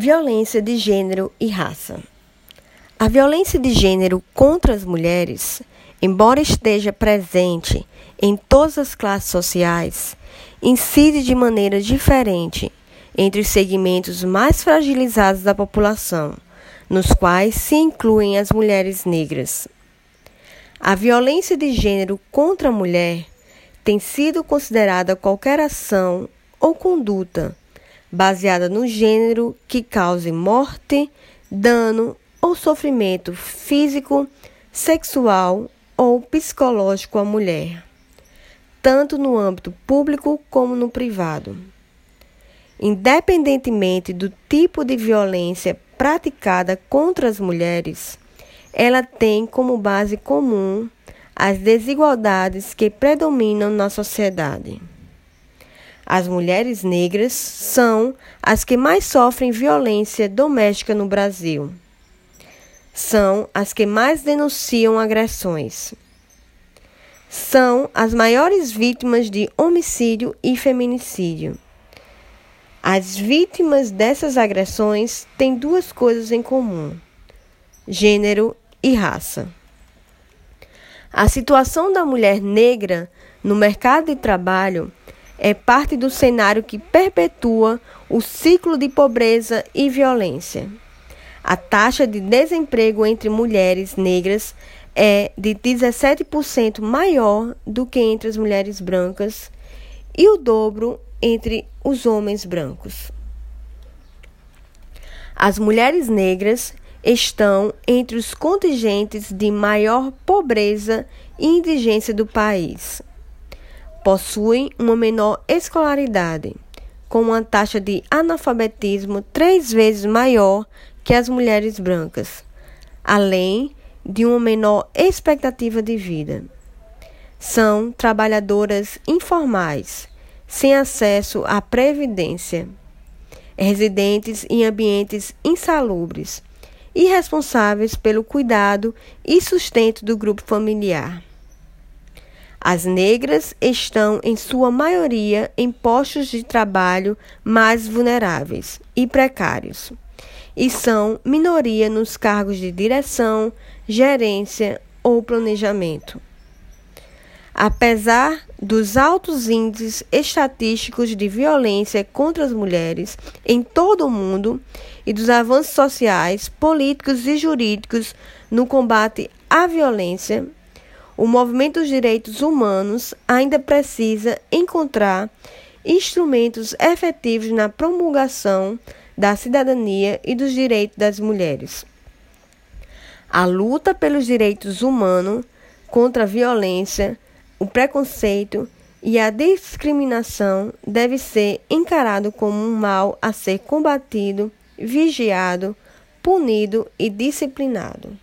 Violência de gênero e raça. A violência de gênero contra as mulheres, embora esteja presente em todas as classes sociais, incide de maneira diferente entre os segmentos mais fragilizados da população, nos quais se incluem as mulheres negras. A violência de gênero contra a mulher tem sido considerada qualquer ação ou conduta baseada no gênero que cause morte, dano ou sofrimento físico, sexual ou psicológico à mulher, tanto no âmbito público como no privado. Independentemente do tipo de violência praticada contra as mulheres, ela tem como base comum as desigualdades que predominam na sociedade. As mulheres negras são as que mais sofrem violência doméstica no Brasil. São as que mais denunciam agressões. São as maiores vítimas de homicídio e feminicídio. As vítimas dessas agressões têm duas coisas em comum: gênero e raça. A situação da mulher negra no mercado de trabalho é parte do cenário que perpetua o ciclo de pobreza e violência. A taxa de desemprego entre mulheres negras é de 17% maior do que entre as mulheres brancas e o dobro entre os homens brancos. As mulheres negras estão entre os contingentes de maior pobreza e indigência do país possuem uma menor escolaridade, com uma taxa de analfabetismo três vezes maior que as mulheres brancas, além de uma menor expectativa de vida. São trabalhadoras informais, sem acesso à previdência, residentes em ambientes insalubres e responsáveis pelo cuidado e sustento do grupo familiar. As negras estão, em sua maioria, em postos de trabalho mais vulneráveis e precários, e são minoria nos cargos de direção, gerência ou planejamento. Apesar dos altos índices estatísticos de violência contra as mulheres em todo o mundo e dos avanços sociais, políticos e jurídicos no combate à violência, o movimento dos direitos humanos ainda precisa encontrar instrumentos efetivos na promulgação da cidadania e dos direitos das mulheres. A luta pelos direitos humanos contra a violência, o preconceito e a discriminação deve ser encarado como um mal a ser combatido, vigiado, punido e disciplinado.